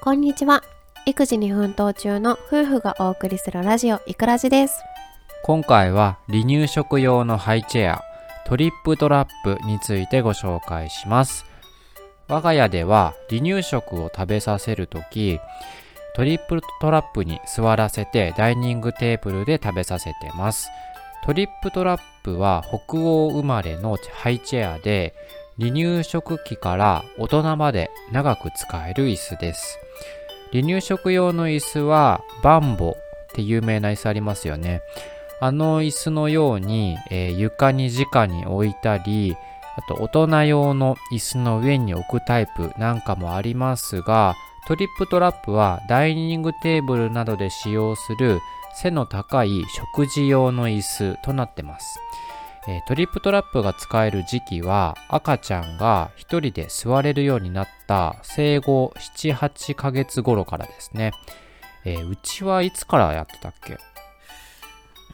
こんにちは。育児に奮闘中の夫婦がお送りするラジオいくらじです。今回は離乳食用のハイチェアトリップトラップについてご紹介します。我が家では離乳食を食べさせるときトリップトラップに座らせてダイニングテーブルで食べさせてます。トリップトラップは北欧生まれのハイチェアで離乳食期から大人まで長く使える椅子です。離乳食用の椅子はバンボって有名な椅子ありますよね。あの椅子のように、えー、床に直に置いたりあと大人用の椅子の上に置くタイプなんかもありますがトリップトラップはダイニングテーブルなどで使用する背の高い食事用の椅子となってます、えー、トリップトラップが使える時期は赤ちゃんが一人で座れるようになった生後78ヶ月頃からですね、えー、うちはいつからやってたっけ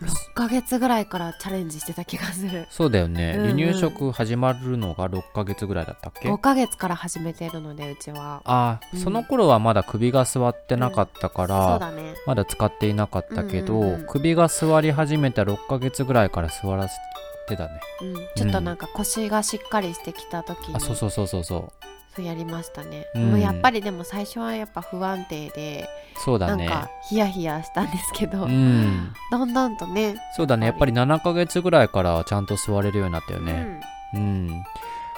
？6ヶ月ぐらいからチャレンジしてた気がする。そうだよね、うんうん、離乳食始まるのが6ヶ月ぐらいだったっけ？5ヶ月から始めてるのでうちは。あ、うん、その頃はまだ首が座ってなかったから、うん。だね、まだ使っていなかったけど、うんうんうん、首が座り始めた6ヶ月ぐらいから座らせてたね、うん、ちょっとなんか腰がしっかりしてきた時に、あそうそうそうそうそう。そうやりましたね、うん、もうやっぱりでも最初はやっぱ不安定でそうだね。なんかヒヤヒヤしたんですけど、うん、だんだんとねそうだね。やっぱり7ヶ月ぐらいからちゃんと座れるようになったよね。うん、うん、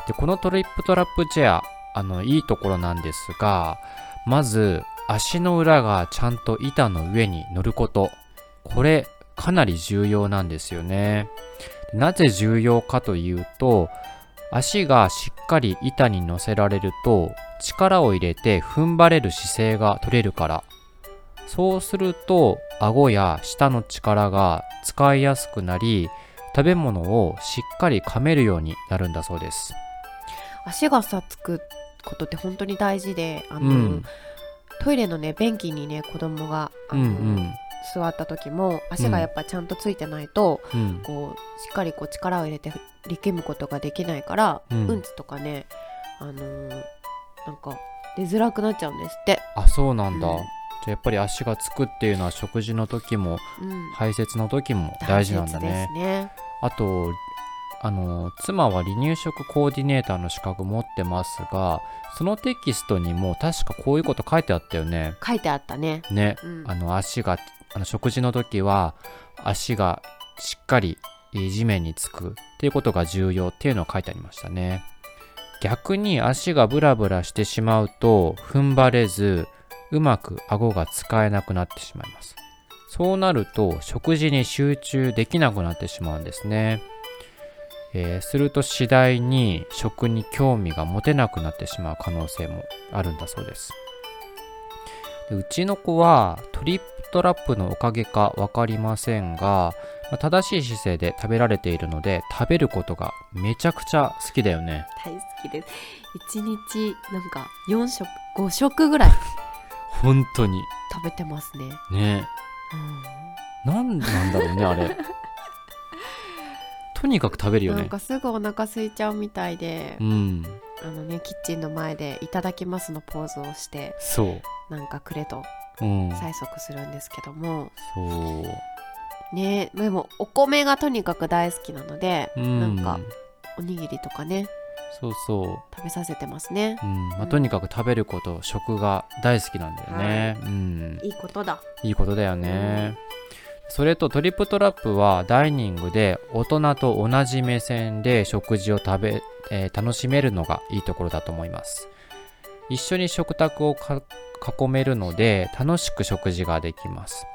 でこのトリップトラップチェアあのいいところなんですがまず足の裏がちゃんと板の上に乗ること。これかなり重要なんですよねなぜ重要かというと足がしっかり板に乗せられると力を入れて踏ん張れる姿勢が取れるから。そうすると顎や舌の力が使いやすくなり食べ物をしっかり噛めるようになるんだそうです。足がさつくことって本当に大事であの、うん、トイレのね便器にね子供があの、うんうん座った時も足がやっぱちゃんとついてないと、うん、こうしっかりこう力を入れて力むことができないから、うん、うんちとかねあのー、なんか出づらくなっちゃうんですって。あそうなんだ、うん、じゃやっぱり足がつくっていうのは食事の時も、排泄の時も大事なんだね。ねあとあの妻は離乳食コーディネーターの資格持ってますがそのテキストにも確かこういうこと書いてあったよね。書いてあったね。ね、うん、あの足があの食事の時は足がしっかり地面につくっていうことが重要っていうのを書いてありましたね。逆に足がブラブラしてしまうと踏ん張れずうまく顎が使えなくなってしまいます。そうなると食事に集中できなくなってしまうんですね。えー、すると次第に食に興味が持てなくなってしまう可能性もあるんだそうです。でうちの子はトリップトラップのおかげか分かりませんが、まあ、正しい姿勢で食べられているので食べることがめちゃくちゃ好きだよね。大好きです。1日なんか4食5食ぐらい 本当に。食べてますね。ね。うん。何なんだろうねあれ。とにかく食べるよね。なんかすぐお腹空いちゃうみたいで、うん、あのねキッチンの前で「いただきます」のポーズをしてそう。なんかくれと催促するんですけども、うん、そう。ねでもお米がとにかく大好きなので、うん、なんかおにぎりとかね。そうそう。食べさせてますね、うん。まあ、とにかく食べること食が大好きなんだよね、はい、うん、いいことだ。いいことだよね、それとトリップトラップはダイニングで大人と同じ目線で食事を食べ、えー、楽しめるのがいいところだと思います。一緒に食卓を囲めるので楽しく食事ができます。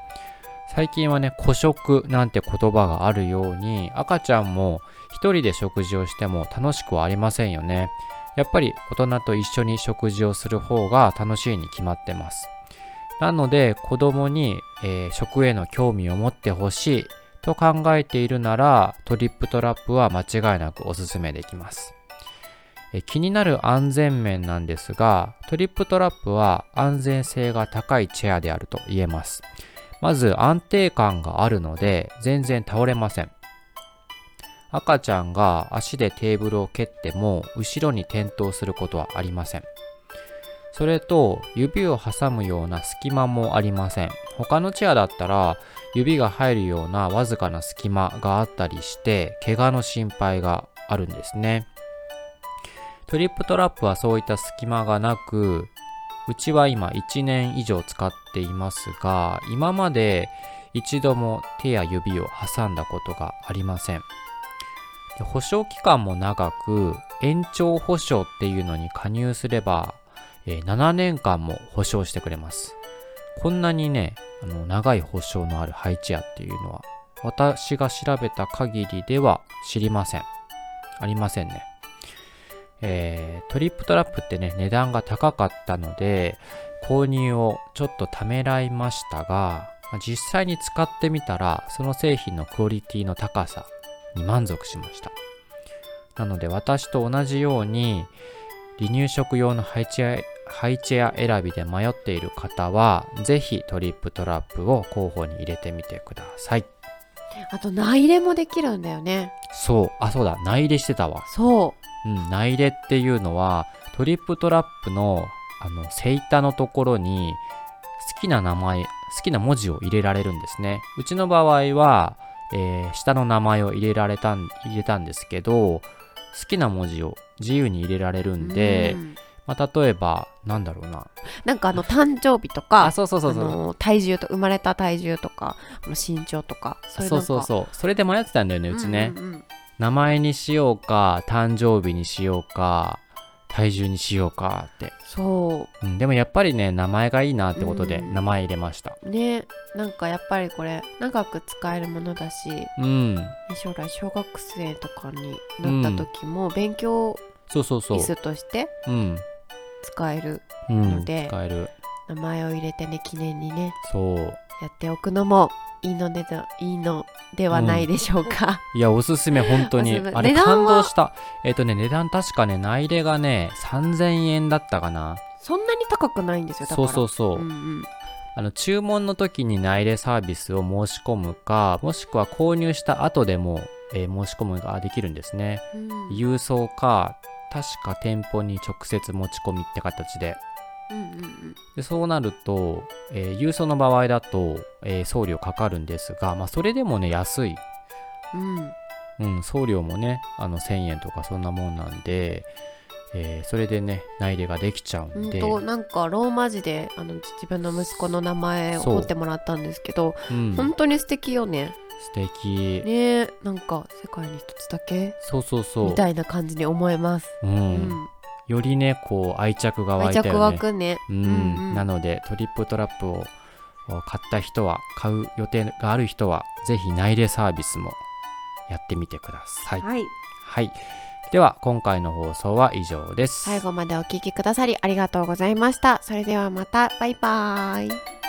最近はね孤食なんて言葉があるように赤ちゃんも一人で食事をしても楽しくはありませんよね。やっぱり大人と一緒に食事をする方が楽しいに決まってます。なので子供に、えー、食への興味を持ってほしいと考えているならトリップトラップは間違いなくおすすめできます。気になる安全面なんですが、トリップトラップは安全性が高いチェアであると言えます。まず安定感があるので全然倒れません。赤ちゃんが足でテーブルを蹴っても後ろに転倒することはありません。それと指を挟むような隙間もありません他のチェアだったら指が入るようなわずかな隙間があったりして怪我の心配があるんですねトリップトラップはそういった隙間がなくうちは今1年以上使っていますが今まで一度も手や指を挟んだことがありません。で保証期間も長く延長保証っていうのに加入すれば、え7年間も保証してくれます。こんなにねあの長い保証のあるハイチェアっていうのは私が調べた限りでは知りません。ありませんね。えートリップトラップってね値段が高かったので購入をちょっとためらいましたがまあ実際に使ってみたらその製品のクオリティの高さに満足しました。なので私と同じように離乳食用のハイチェアハイチェア選びで迷っている方はぜひトリップトラップを候補に入れてみてください。あと内入れもできるんだよね。そう。あそうだ。内入れしてたわ。そうん、内入れっていうのはトリップトラップのあのセイタのところに好きな名前好きな文字を入れられるんですね。うちの場合は、えー下の名前を入れられたん入れたんですけど好きな文字を自由に入れられるうんで、うん。まあ、例えばなんだろうな。なんかあの誕生日とかあそうそうそうそ体重と生まれた体重とか身長とかそれそうんそうそう。それで迷ってたんだよねうちね、うんうんうん名前にしようか誕生日にしようか体重にしようかって。そう。ん、でもやっぱりね名前がいいなってことでうん。名前入れました。うねなんかやっぱりこれ長く使えるものだしうん。将来小学生とかになった時も勉強そうそうそう。椅子としてうん、使えるうん、ので使える。名前を入れてね記念にねそう。やっておくのもいいのでいいのではないでしょうか、いやおすすめ本当に。あれ感動した。えっ、とね値段確かね内入れがね3000円だったかな。そんなに高くないんですよだから。そうそうそう、うんうん。あの注文の時に内入れサービスを申し込むかもしくは購入した後でも、えー申し込むができるんですね。うん。郵送か確か店舗に直接持ち込みって形で。うんうんうんでそうなると、えー郵送の場合だと、えー送料かかるんですが、まあ、それでもね安い、うん。うん、送料もねあの1000円とかそんなもんなんで、えーそれでね内入れができちゃうんうんで、となんかローマ字であの自分の息子の名前を彫ってもらったんですけどうん、本当に素敵よね。素敵、ねなんか世界に一つだけ？そうそうそう。みたいな感じに思えます、う、うんん、よりねこう愛着が湧いたよね。湧くね。うん。うんなのでトリップトラップを買った人は買う予定がある人はぜひ内入れサービスもやってみてください。はい。はい。では、今回の放送は以上です。最後までお聞きくださりありがとうございました。それではまた。バイバーイ